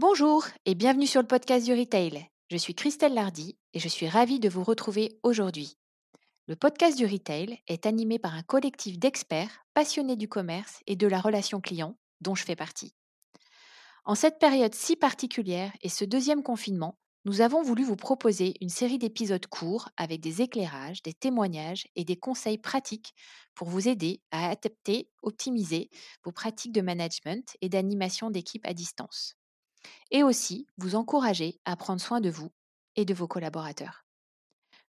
Bonjour et bienvenue sur le podcast du Retail. Je suis Christelle Lardy et je suis ravie de vous retrouver aujourd'hui. Le podcast du Retail est animé par un collectif d'experts passionnés du commerce et de la relation client dont je fais partie. En cette période si particulière et ce deuxième confinement, nous avons voulu vous proposer une série d'épisodes courts avec des éclairages, des témoignages et des conseils pratiques pour vous aider à adapter, optimiser vos pratiques de management et d'animation d'équipe à distance et aussi vous encourager à prendre soin de vous et de vos collaborateurs.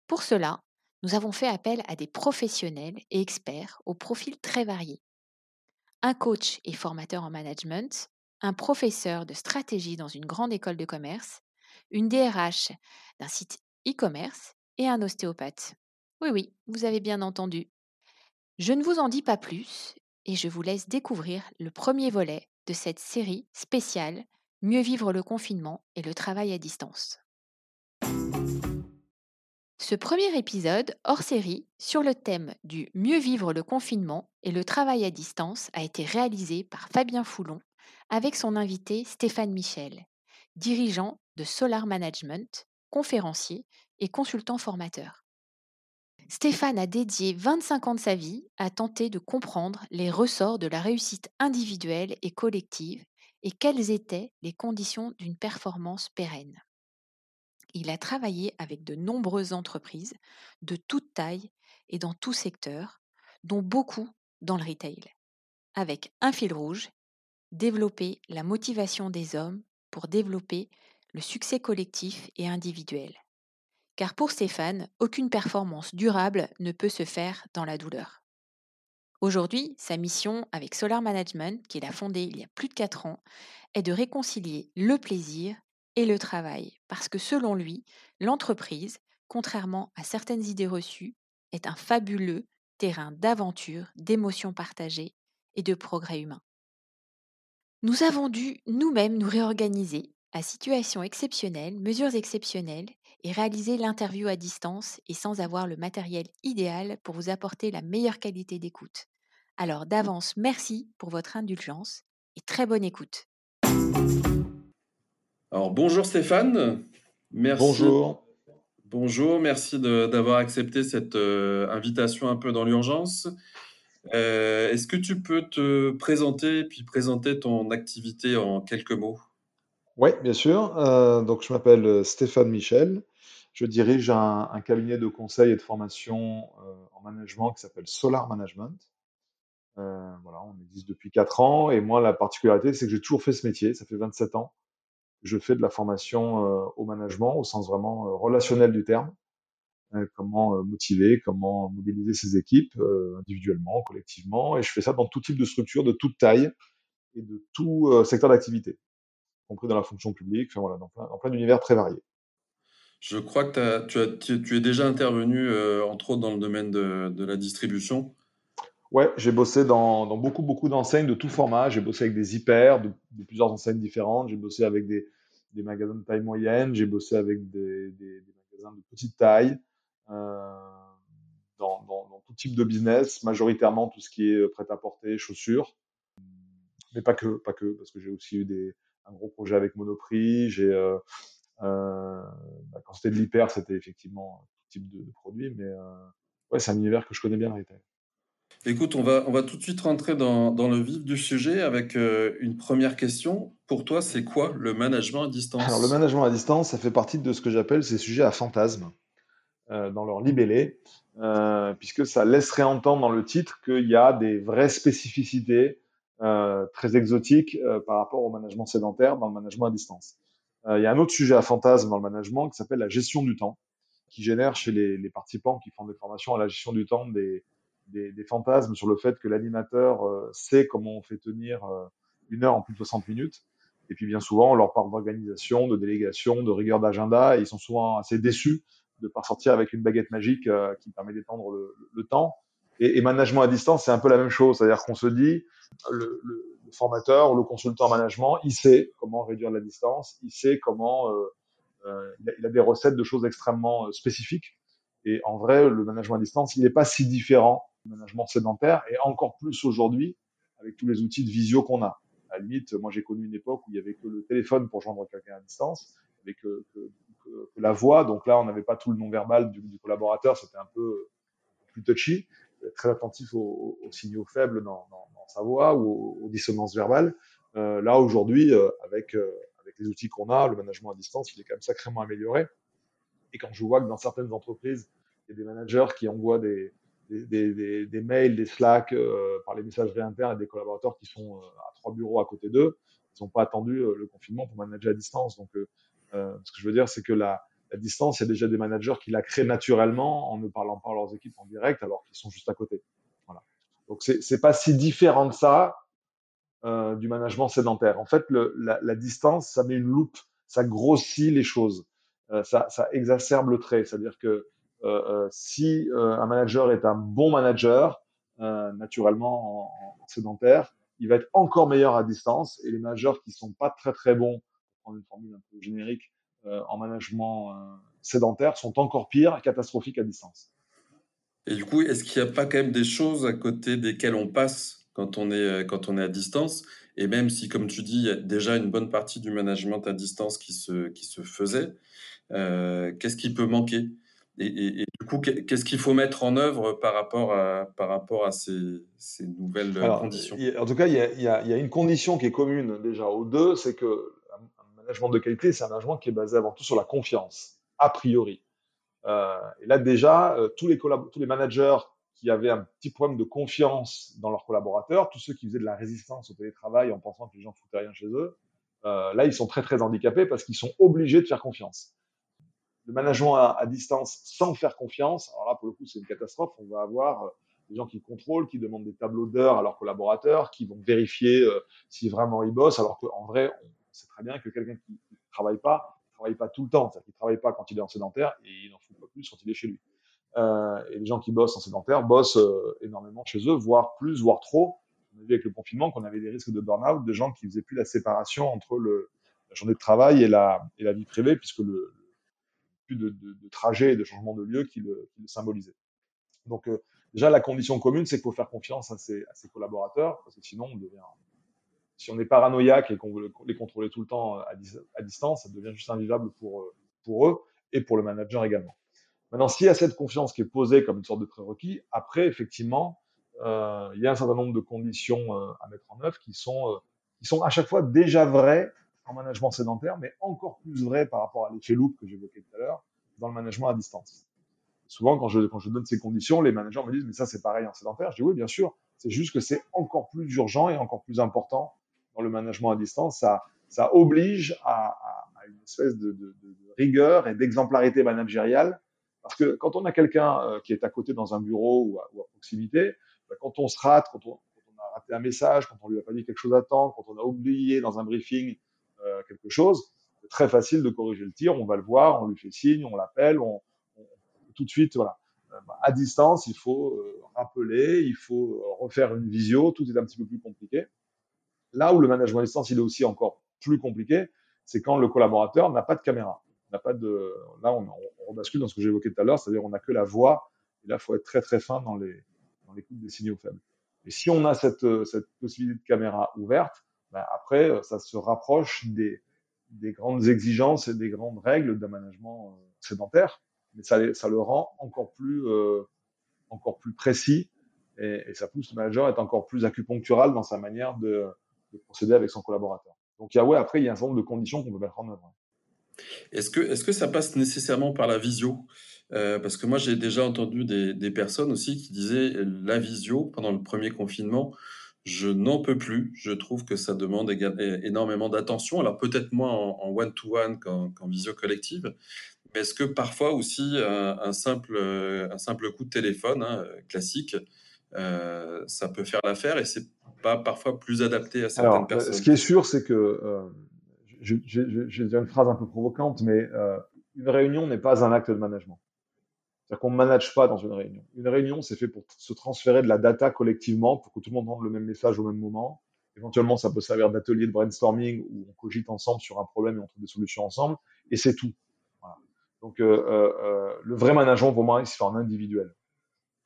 Pour cela, nous avons fait appel à des professionnels et experts aux profils très variés. Un coach et formateur en management, un professeur de stratégie dans une grande école de commerce, une DRH d'un site e-commerce et un ostéopathe. Oui, oui, vous avez bien entendu. Je ne vous en dis pas plus et je vous laisse découvrir le premier volet de cette série spéciale Mieux vivre le confinement et le travail à distance. Ce premier épisode hors série sur le thème du Mieux vivre le confinement et le travail à distance a été réalisé par Fabien Foulon avec son invité Stéphane Michel, dirigeant de Solar Management, conférencier et consultant formateur. Stéphane a dédié 25 ans de sa vie à tenter de comprendre les ressorts de la réussite individuelle et collective et quelles étaient les conditions d'une performance pérenne. Il a travaillé avec de nombreuses entreprises de toute taille et dans tout secteur, dont beaucoup dans le retail, avec un fil rouge, développer la motivation des hommes pour développer le succès collectif et individuel. Car pour Stéphane, aucune performance durable ne peut se faire dans la douleur. Aujourd'hui, sa mission avec Solar Management, qu'il a fondée il y a plus de 4 ans, est de réconcilier le plaisir et le travail, parce que selon lui, l'entreprise, contrairement à certaines idées reçues, est un fabuleux terrain d'aventure, d'émotions partagées et de progrès humain. Nous avons dû nous-mêmes nous réorganiser à situation exceptionnelle, mesures exceptionnelles, et réaliser l'interview à distance et sans avoir le matériel idéal pour vous apporter la meilleure qualité d'écoute. Alors d'avance, merci pour votre indulgence et très bonne écoute. Alors bonjour Stéphane, merci. Bonjour. Bonjour, merci d'avoir accepté cette euh, invitation un peu dans l'urgence. Euh, est-ce que tu peux te présenter puis présenter ton activité en quelques mots? Oui, bien sûr. Euh, donc je m'appelle Stéphane Michel. Je dirige un, un, cabinet de conseil et de formation en management qui s'appelle Solar Management. Euh, voilà, on existe depuis 4 ans. Et moi, la particularité, c'est que j'ai toujours fait ce métier. Ça fait 27 ans je fais de la formation euh, au management, au sens vraiment euh, relationnel du terme. comment motiver, comment mobiliser ses équipes individuellement, collectivement. Et je fais ça dans tout type de structure, de toute taille et de tout secteur d'activité, y compris dans la fonction publique, enfin, voilà, dans plein, dans plein d'univers très variés. Je crois que tu, as, tu, es déjà intervenu, entre autres, dans le domaine de, de la distribution. Ouais, j'ai bossé dans, dans, beaucoup, beaucoup d'enseignes de tout format. J'ai bossé avec des hyper, de, plusieurs enseignes différentes. J'ai bossé avec des, des, magasins de taille moyenne. J'ai bossé avec des, des, magasins de petite taille. Euh, dans, dans, dans, tout type de business, majoritairement tout ce qui est prêt-à-porter, chaussures. Mais pas que, pas que, parce que j'ai aussi eu des, un gros projet avec Monoprix. Euh, euh, bah, quand c'était de l'hyper, c'était effectivement tout type de, de produits. Mais euh, ouais, c'est un univers que je connais bien, le retail. Écoute, on va, on va tout de suite rentrer dans, le vif du sujet avec euh, une première question. Pour toi, c'est quoi le management à distance? Alors, le management à distance, ça fait partie de ce que j'appelle ces sujets à fantasmes euh, dans leur libellé, euh, puisque ça laisserait entendre dans le titre qu'il y a des vraies spécificités très exotiques par rapport au management sédentaire dans le management à distance. il y a un autre sujet à fantasme dans le management qui s'appelle la gestion du temps, qui génère chez les, les participants qui font des formations à la gestion du temps des des, des, fantasmes sur le fait que l'animateur euh, sait comment on fait tenir euh, une heure en plus de 60 minutes. Et puis bien souvent, on leur parle d'organisation, de délégation, de rigueur d'agenda, et ils sont souvent assez déçus de ne pas sortir avec une baguette magique euh, qui permet d'étendre le, le, temps. Et, et, management à distance, c'est un peu la même chose, c'est-à-dire qu'on se dit, le, le, formateur ou le consultant en management, il sait comment réduire la distance, il sait comment, euh, euh, il, a, il, a, des recettes de choses extrêmement spécifiques. Et en vrai, le management à distance, il n'est pas si différent management sédentaire et encore plus aujourd'hui avec tous les outils de visio qu'on a. À la limite, moi j'ai connu une époque où il y avait que le téléphone pour joindre quelqu'un à distance, avec la voix. Donc là, on n'avait pas tout le nom verbal du, collaborateur, c'était un peu plus touchy, très attentif aux, aux signaux faibles dans, sa voix ou aux, aux dissonances verbales. Euh, là aujourd'hui, euh, avec euh, avec les outils qu'on a, le management à distance, il est quand même sacrément amélioré. Et quand je vois que dans certaines entreprises, il y a des managers qui envoient des, des, mails, des Slack euh, par les messageries internes et des collaborateurs qui sont euh, à trois bureaux à côté d'eux, ils n'ont pas attendu euh, le confinement pour manager à distance. Donc, ce que je veux dire, c'est que la, distance, il y a déjà des managers qui la créent naturellement en ne parlant pas à leurs équipes en direct alors qu'ils sont juste à côté. Voilà. Donc, c'est pas si différent que ça du management sédentaire. En fait, la, distance, ça met une loupe, ça grossit les choses, ça, ça, exacerbe le trait. C'est-à-dire que si euh, un manager est un bon manager, naturellement en, en, sédentaire, il va être encore meilleur à distance. Et les managers qui sont pas très très bons, pour prendre une formule un peu générique, en management sédentaire, sont encore pires, catastrophiques à distance. Et du coup, est-ce qu'il n'y a pas quand même des choses à côté desquelles on passe quand on est, euh, quand on est à distance? Et même si, comme tu dis, il y a déjà une bonne partie du management à distance qui se, qui se faisait, euh, qu'est-ce qui peut manquer? Et, et, et, du coup, qu'est-ce qu'il faut mettre en œuvre par rapport à, par rapport à ces, ces nouvelles Alors, conditions? En tout cas, il y, a, il, y a, il y, a, une condition qui est commune déjà aux deux, c'est que un management de qualité, c'est un management qui est basé avant tout sur la confiance, a priori. Euh, et là, déjà, euh, tous, les tous les managers qui avaient un petit problème de confiance dans leurs collaborateurs, tous ceux qui faisaient de la résistance au télétravail en pensant que les gens foutaient rien chez eux, euh, là, ils sont très, très handicapés parce qu'ils sont obligés de faire confiance. Le management à, distance sans faire confiance, alors là, pour le coup, c'est une catastrophe. On va avoir euh, des gens qui contrôlent, qui demandent des tableaux d'heures à leurs collaborateurs, qui vont vérifier euh, si vraiment ils bossent, alors qu'en vrai, on sait très bien que quelqu'un qui ne travaille pas, ne travaille pas tout le temps. C'est-à-dire qu'il ne travaille pas quand il est en sédentaire et il n'en fout pas plus quand il est chez lui. Euh, et les gens qui bossent en sédentaire bossent euh, énormément chez eux, voire plus, voire trop. On a vu avec le confinement qu'on avait des risques de burn-out, de gens qui faisaient plus la séparation entre le, la journée de travail et la, et la vie privée, puisque le, de, de, de trajet et de changement de lieu qui le, qui symbolisait. Donc euh, déjà, la condition commune, c'est qu'il faut faire confiance à ses, collaborateurs, parce que sinon, si on est paranoïaque et qu'on veut les contrôler tout le temps à, à, distance, ça devient juste invivable pour, pour eux et pour le manager également. Maintenant, s'il y a cette confiance qui est posée comme une sorte de prérequis, après, effectivement, euh, il y a un certain nombre de conditions euh, à mettre en œuvre qui sont, euh, qui sont à chaque fois déjà vraies en management sédentaire, mais encore plus vraies par rapport à l'effet loop que j'évoquais tout à l'heure dans le management à distance. Souvent, quand je, donne ces conditions, les managers me disent, mais ça, c'est pareil en sédentaire. Je dis, oui, bien sûr, c'est juste que c'est encore plus urgent et encore plus important dans le management à distance. Ça, oblige à, une espèce de, rigueur et d'exemplarité managériale parce que quand on a quelqu'un euh, qui est à côté dans un bureau ou à, ou à proximité, bah, quand on se rate, quand on, quand on, a raté un message, quand on lui a pas dit quelque chose à temps, quand on a oublié dans un briefing euh, quelque chose, c'est très facile de corriger le tir. On va le voir, on lui fait signe, on l'appelle, on, tout de suite, voilà. Euh, à distance, il faut euh, rappeler, il faut refaire une visio, tout est un petit peu plus compliqué. Là où le management à distance, il est aussi encore plus compliqué, c'est quand le collaborateur n'a pas de caméra n'a pas de. Là, on, on, rebascule dans ce que j'évoquais tout à l'heure, c'est-à-dire on n'a que la voix. Et là, il faut être très très fin dans les dans l'écoute des signaux faibles. Et si on a cette cette possibilité de caméra ouverte, ben après, ça se rapproche des des grandes exigences et des grandes règles d'un management euh, sédentaire, mais ça, le rend encore plus euh, encore plus précis et, ça pousse le manager à être encore plus acupunctural dans sa manière de, de procéder avec son collaborateur. Donc il y a ouais après il y a un certain nombre de conditions qu'on peut mettre en œuvre. Est-ce que, est que ça passe nécessairement par la visio? Euh, Parce que moi, j'ai déjà entendu des, des, personnes aussi qui disaient la visio pendant le premier confinement, je n'en peux plus. Je trouve que ça demande énormément d'attention. Alors peut-être moins en one-to-one qu'en visio collective. Mais est-ce que parfois aussi un, un, simple, un simple coup de téléphone hein, classique, euh, ça peut faire l'affaire et c'est pas parfois plus adapté à certaines Alors, personnes Ce qui est sûr, c'est que euh, je, je, je, vais dire une phrase un peu provocante, mais euh, une réunion n'est pas un acte de management. C'est-à-dire qu'on ne manage pas dans une réunion. Une réunion, c'est fait pour se transférer de la data collectivement, pour que tout le monde entende le même message au même moment. Éventuellement, ça peut servir d'atelier de brainstorming où on cogite ensemble sur un problème et on trouve des solutions ensemble, et c'est tout. Donc, euh, euh, euh le vrai management, pour moi, il se fait en individuel.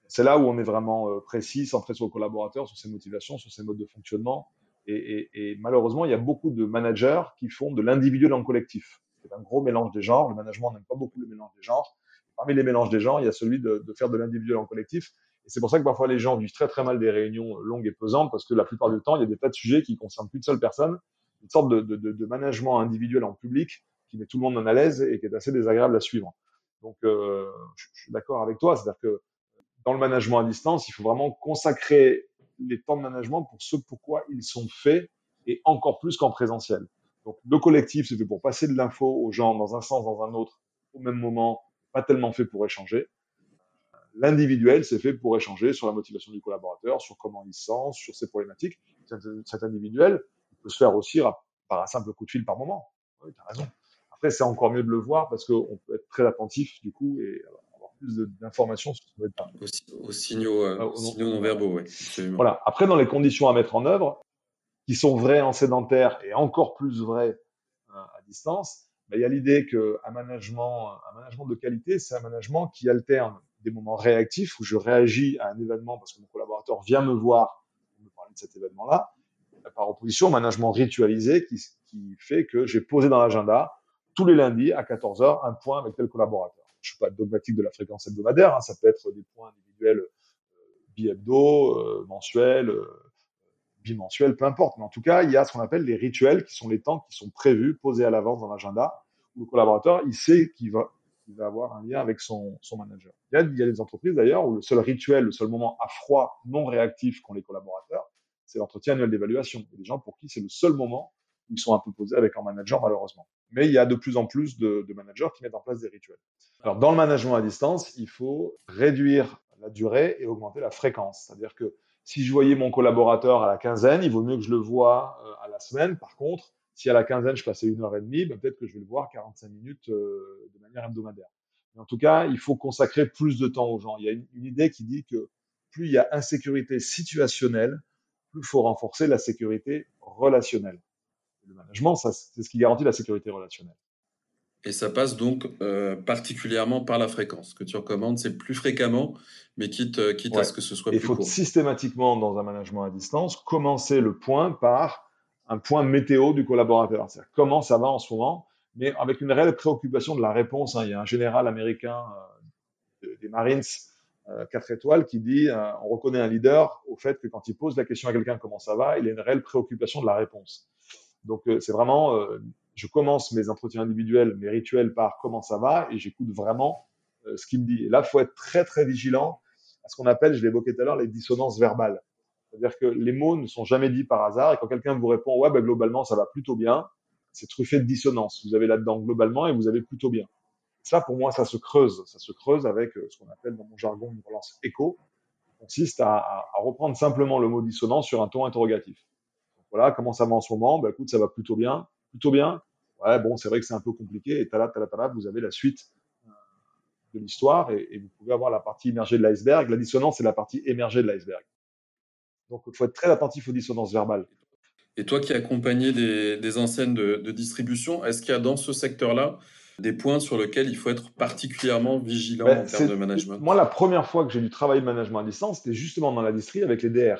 C'est là où on est vraiment précis, centré sur le collaborateur, sur ses motivations, sur ses modes de fonctionnement, Et, malheureusement, il y a beaucoup de managers qui font de l'individuel en collectif. C'est un gros mélange des genres. Le management n'aime pas beaucoup le mélange des genres. Parmi les mélanges des genres, il y a celui de, faire de l'individuel en collectif. Et c'est pour ça que parfois les gens vivent très très mal des réunions longues et pesantes parce que la plupart du temps, il y a des tas de sujets qui concernent qu'une seule personne, une sorte de, de, management individuel en public qui met tout le monde en à l'aise et qui est assez désagréable à suivre. Donc, euh, je, je suis d'accord avec toi, c'est-à-dire que dans le management à distance, il faut vraiment consacrer les temps de management pour ce pourquoi ils sont faits et encore plus qu'en présentiel. Donc, le collectif, c'est fait pour passer de l'info aux gens dans un sens, dans un autre, au même moment, pas tellement fait pour échanger. L'individuel, c'est fait pour échanger sur la motivation du collaborateur, sur comment il se sent, sur ses problématiques. Cet individuel il peut se faire aussi par un simple coup de fil par moment. Oui, tu as raison. Après, c'est encore mieux de le voir parce qu'on peut être très attentif du coup et avoir plus d'informations sur ce qu'on Aux, signaux, euh, ah, signaux non verbaux, oui. Voilà. Après, dans les conditions à mettre en œuvre, qui sont vraies en sédentaire et encore plus vraies euh, à distance, il y a l'idée qu'un management, un management de qualité, c'est un management qui alterne des moments réactifs où je réagis à un événement parce que mon collaborateur vient me voir pour me parler de cet événement-là, par opposition au management ritualisé qui, qui fait que j'ai posé dans l'agenda tous les lundis à 14h un point avec tel collaborateur. Je suis pas dogmatique de la fréquence hebdomadaire, hein, ça peut être des points individuels euh, bi-hebdo, euh, mensuels, euh, bimensuels, peu importe. Mais en tout cas, il y a ce qu'on appelle les rituels qui sont les temps qui sont prévus, posés à l'avance dans l'agenda, où le collaborateur, il sait qu'il va, avoir un lien avec son, manager. Il y, a, il y a des entreprises d'ailleurs où le seul rituel, le seul moment à froid, non réactif qu'ont les collaborateurs, c'est l'entretien annuel d'évaluation. Il y a des gens pour qui c'est le seul moment où ils sont un peu posés avec un manager, malheureusement. Mais il y a de plus en plus de, de, managers qui mettent en place des rituels. Alors, dans le management à distance, il faut réduire la durée et augmenter la fréquence. C'est-à-dire que si je voyais mon collaborateur à la quinzaine, il vaut mieux que je le vois euh, à la semaine. Par contre, si à la quinzaine, je passais une heure et demie, ben peut-être que je vais le voir 45 minutes euh, de manière hebdomadaire. En tout cas, il faut consacrer plus de temps aux gens. Il y a une, une idée qui dit que plus il y a insécurité situationnelle, plus il faut renforcer la sécurité relationnelle le management, c'est ce qui garantit la sécurité relationnelle. Et ça passe donc euh, particulièrement par la fréquence que tu recommandes. C'est plus fréquemment, mais quitte, euh, quitte à ce que ce soit plus court. Il faut systématiquement, dans un management à distance, commencer le point par un point météo du collaborateur. C'est-à-dire comment ça va en ce moment, mais avec une réelle préoccupation de la réponse. Hein. Il y a un général américain euh, des Marines, 4 étoiles, qui dit on reconnaît un leader au fait que quand il pose la question à quelqu'un comment ça va, il a une réelle préoccupation de la réponse. Donc euh, c'est vraiment, euh, je commence mes entretiens individuels, mes rituels par comment ça va et j'écoute vraiment euh, ce qu'il me dit. Et là, faut être très très vigilant à ce qu'on appelle, je l'évoquais tout à l'heure, les dissonances verbales. C'est-à-dire que les mots ne sont jamais dits par hasard et quand quelqu'un vous répond ouais, ben, globalement ça va plutôt bien, c'est truffé de dissonance. Vous avez là-dedans globalement et vous avez plutôt bien. Ça, pour moi, ça se creuse. Ça se creuse avec ce qu'on appelle dans mon jargon une relance écho, qui consiste à, reprendre simplement le mot dissonance sur un ton interrogatif voilà, comment ça va en ce moment Bah écoute, ça va plutôt bien, plutôt bien. Ouais, bon, c'est vrai que c'est un peu compliqué. Et tala, tala, tala, vous avez la suite euh, de l'histoire et, vous pouvez avoir la partie immergée de l'iceberg. La dissonance, c'est la partie émergée de l'iceberg. Donc, il faut être très attentif aux dissonances verbales. Et toi qui as accompagné des, des enseignes de, de distribution, est-ce qu'il y a dans ce secteur-là des points sur lesquels il faut être particulièrement vigilant ben, en termes de management? Moi, la première fois que j'ai dû travailler le management à distance, c'était justement dans la distrie avec les DR.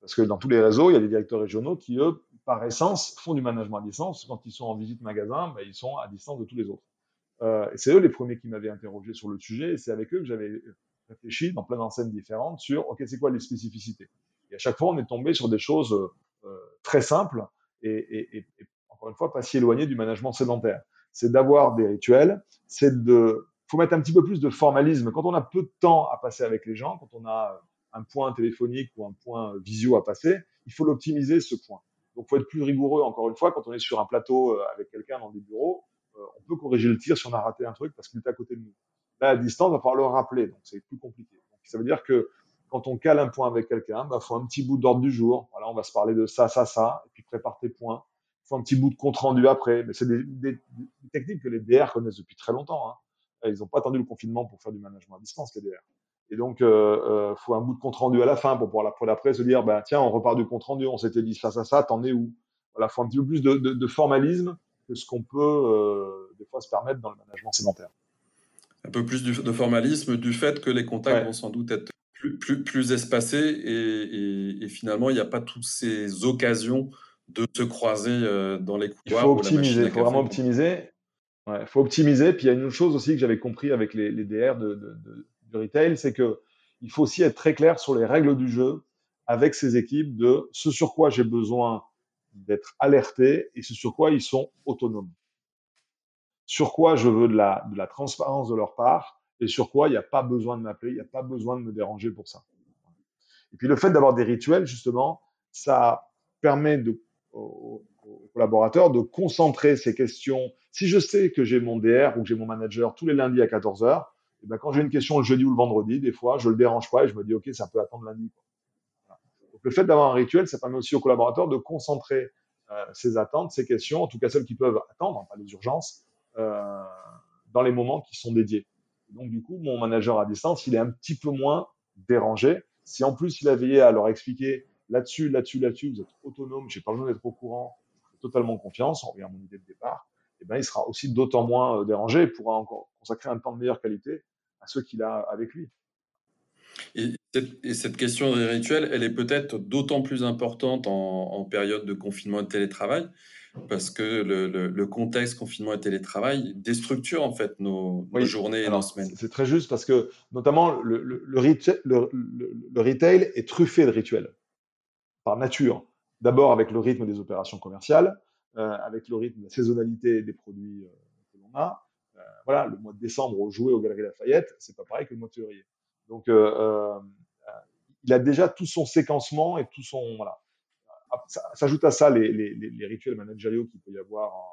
Parce que dans tous les réseaux, il y a des directeurs régionaux qui, eux, par essence, font du management à distance. Quand ils sont en visite magasin, ben, ils sont à distance de tous les autres. Euh, c'est eux les premiers qui m'avaient interrogé sur le sujet, et c'est avec eux que j'avais réfléchi dans plein d'enseignes différentes sur, OK, c'est quoi les spécificités? Et à chaque fois, on est tombé sur des choses euh, très simples et, encore une fois, pas si éloignées du management sédentaire. C'est d'avoir des rituels, c'est de... faut mettre un petit peu plus de formalisme. Quand on a peu de temps à passer avec les gens, quand on a un point téléphonique ou un point visio à passer, il faut l'optimiser ce point. Donc, faut être plus rigoureux. Encore une fois, quand on est sur un plateau euh, avec quelqu'un dans des bureaux, euh, on peut corriger le tir si on a raté un truc parce qu'il est à côté de nous. Là, à distance, il va falloir le rappeler. Donc, c'est plus compliqué. Ça veut dire que quand on cale un point avec quelqu'un, il bah, faut un petit bout d'ordre du jour. Voilà, on va se parler de ça, ça, ça, et puis prépare tes points. Il faut un petit bout de compte rendu après. Mais c'est des, des, techniques que les DR connaissent depuis très longtemps. Hein. Ils n'ont pas attendu le confinement pour faire du management à distance, les DR. Et donc, euh, euh, faut un bout de compte rendu à la fin pour pouvoir la après se dire, ben tiens, on repart du compte rendu, on s'était dit face à ça, t'en es où? Voilà, faut un petit peu plus de, de, de formalisme que ce qu'on peut euh, des fois se permettre dans le management sédentaire. Un peu plus de formalisme du fait que les contacts vont sans doute être plus, plus, plus espacé et, et, finalement, il n'y a pas toutes ces occasions de se croiser euh, dans les couloirs. Il faut optimiser, il faut vraiment optimiser. Il faut optimiser. Puis il y a une autre chose aussi que j'avais compris avec les, les DR de, de, de, retail, c'est que il faut aussi être très clair sur les règles du jeu avec ces équipes de ce sur quoi j'ai besoin d'être alerté et ce sur quoi ils sont autonomes. Sur quoi je veux de la, transparence de leur part et sur quoi il n'y a pas besoin de m'appeler, il n'y a pas besoin de me déranger pour ça. Et puis le fait d'avoir des rituels, justement, ça permet de, aux, collaborateurs de concentrer ces questions. Si je sais que j'ai mon DR ou que j'ai mon manager tous les lundis à 14h, ben quand j'ai une question le jeudi ou le vendredi, des fois, je le dérange pas et je me dis, OK, ça peut attendre lundi. Donc, le fait d'avoir un rituel, ça permet aussi aux collaborateurs de concentrer euh, ses attentes, ses questions, en tout cas celles qui peuvent attendre, hein, pas les urgences, euh, dans les moments qui sont dédiés. donc, du coup, mon manager à distance, il est un petit peu moins dérangé. Si en plus il a veillé à leur expliquer là-dessus, là-dessus, là-dessus, vous êtes autonome, j'ai pas besoin d'être au courant, totalement confiance, on revient à mon idée de départ, et eh ben, il sera aussi d'autant moins euh, dérangé et pourra encore consacrer un temps de meilleure qualité à ceux qu'il a avec lui. Et cette, question des rituels, elle est peut-être d'autant plus importante en, période de confinement et de télétravail, parce que le, contexte confinement et télétravail déstructure en fait nos, journées et nos semaines. C'est très juste parce que notamment le, le, retail est truffé de rituels par nature. D'abord avec le rythme des opérations commerciales, euh, avec le rythme de la saisonnalité des produits euh, que l'on a, voilà, le mois de décembre, au jouer aux Galeries Lafayette, c'est pas pareil que le mois de février. Donc, euh, euh, il a déjà tout son séquencement et tout son voilà. Ah, s'ajoute à ça les, les, les, rituels managériaux qu'il peut y avoir en,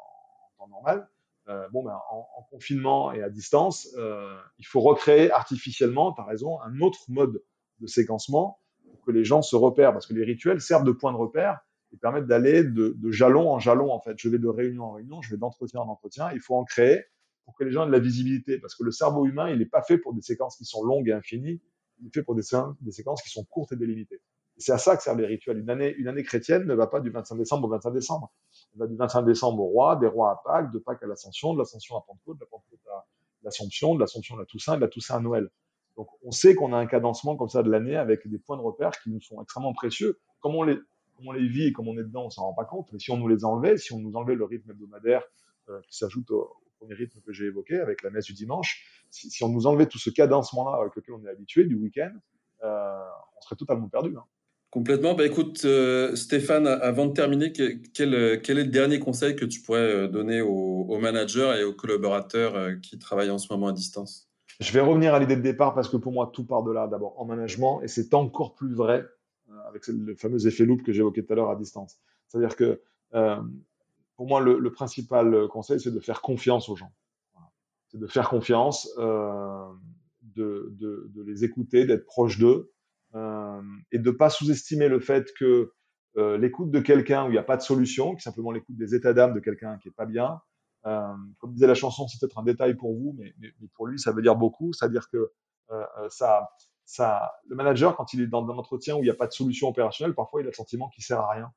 temps normal. Euh, bon, ben, en, en, confinement et à distance, euh, il faut recréer artificiellement, as raison, un autre mode de séquencement pour que les gens se repèrent, parce que les rituels servent de point de repère et permettent d'aller de, de jalon en jalon. En fait, je vais de réunion en réunion, je vais d'entretien en entretien. Il faut en créer pour que les gens aient de la visibilité. Parce que le cerveau humain, il n'est pas fait pour des séquences qui sont longues et infinies. Il est fait pour des, séquences qui sont courtes et délimitées. C'est à ça que servent les rituels. Une année, chrétienne ne va pas du 25 décembre au 25 décembre. Elle va du 25 décembre au roi, des rois à Pâques, de Pâques à l'Ascension, de l'Ascension à Pentecôte, de la Pentecôte à l'Assomption, de l'Assomption à la Toussaint, de la Toussaint à Noël. Donc, on sait qu'on a un cadencement comme ça de l'année avec des points de repère qui nous sont extrêmement précieux. Comme on les, comme les vit et comme on est dedans, on s'en rend pas compte. Mais si on nous les enlevait, si on nous enlevait le rythme hebdomadaire euh, qui s'ajoute au, premier rythme que j'ai évoqué avec la messe du dimanche, si, on nous enlevait tout ce cadencement-là avec lequel on est habitué du week-end, euh, on serait totalement perdu. Hein. Complètement. Bah, écoute, euh, Stéphane, avant de terminer, quel, quel, est le dernier conseil que tu pourrais euh, donner aux, managers et aux collaborateurs qui travaillent en ce moment à distance? Je vais revenir à l'idée de départ parce que pour moi, tout part de là, d'abord en management, et c'est encore plus vrai avec le fameux effet loop que j'évoquais tout à l'heure à distance. C'est-à-dire que pour moi, le, principal conseil, c'est de faire confiance aux gens. C'est de faire confiance, euh, de, les écouter, d'être proche d'eux, euh, et de ne pas sous-estimer le fait que euh, l'écoute de quelqu'un où il n'y a pas de solution, qui simplement l'écoute des états d'âme de quelqu'un qui est pas bien, comme disait la chanson, c'est peut-être un détail pour vous, mais, pour lui, ça veut dire beaucoup. C'est-à-dire que le manager, quand il est dans un entretien où il n'y a pas de solution opérationnelle, parfois il a le sentiment qu'il sert à rien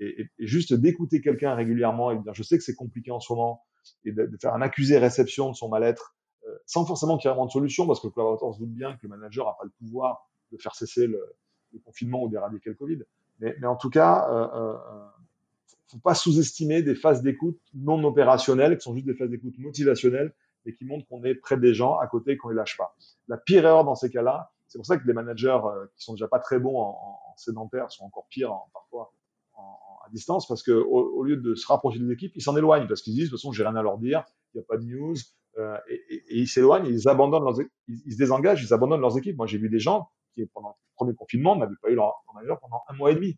et, juste d'écouter quelqu'un régulièrement et de dire je sais que c'est compliqué en ce moment et de, faire un accusé-réception de son mal-être euh, sans forcément qu'il y ait vraiment de solution parce que le collaborateur se doute bien que le manager n'a pas le pouvoir de faire cesser le, confinement ou d'éradiquer le Covid. Mais, en tout cas, euh, euh, faut pas sous-estimer des phases d'écoute non opérationnelles qui sont juste des phases d'écoute motivationnelles et qui montrent qu'on est près des gens à côté et qu'on les lâche pas. La pire erreur dans ces cas-là, c'est pour ça que les managers euh, qui sont déjà pas très bons en, en, sédentaire sont encore pires en, parfois distance parce que au, lieu de se rapprocher des équipes, ils s'en éloignent parce qu'ils disent de toute façon j'ai rien à leur dire, il n'y a pas de news euh, et, ils s'éloignent, ils abandonnent ils, se désengagent, ils abandonnent leurs équipes. Moi j'ai vu des gens qui pendant le premier confinement n'avaient pas eu leur, manager pendant un mois et demi.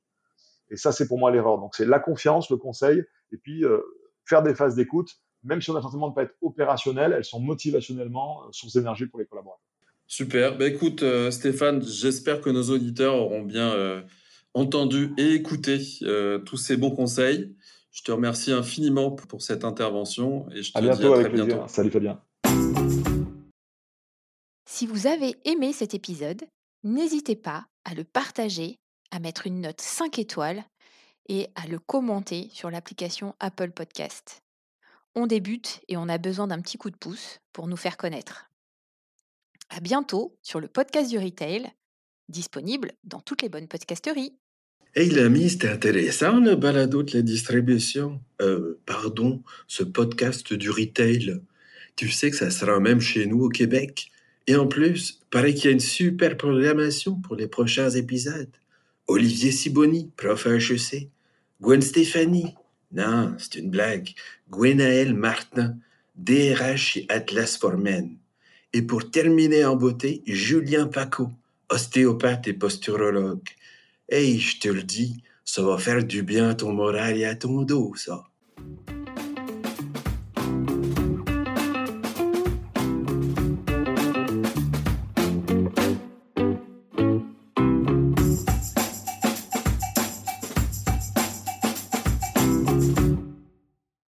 Et ça c'est pour moi l'erreur. Donc c'est la confiance, le conseil et puis euh, faire des phases d'écoute, même si on a sentiment de pas être opérationnel, elles sont motivationnellement euh, source d'énergie pour les collaborateurs. Super. Ben écoute, Stéphane, j'espère que nos auditeurs auront bien entendu et écouté euh, tous ces bons conseils. Je te remercie infiniment pour cette intervention et je te à bientôt, dis à très bientôt. Salut Fabien. Si vous avez aimé cet épisode, n'hésitez pas à le partager, à mettre une note 5 étoiles et à le commenter sur l'application Apple Podcast. On débute et on a besoin d'un petit coup de pouce pour nous faire connaître. À bientôt sur le podcast du retail disponible dans toutes les bonnes podcasteries. Hey l'ami, c'était intéressant le balado de la distribution. Euh, pardon, ce podcast du retail. Tu sais que ça sera même chez nous au Québec. Et en plus, paraît qu'il y a une super programmation pour les prochains épisodes. Olivier Siboni, prof à HEC. Gwen Stéphanie. Non, c'est une blague. Gwenaël Martin, DRH chez Atlas Formen. Et pour terminer en beauté, Julien Paco, ostéopathe et posturologue. Hey, je te le dis, ça va faire du bien à ton moral et à ton dos, ça.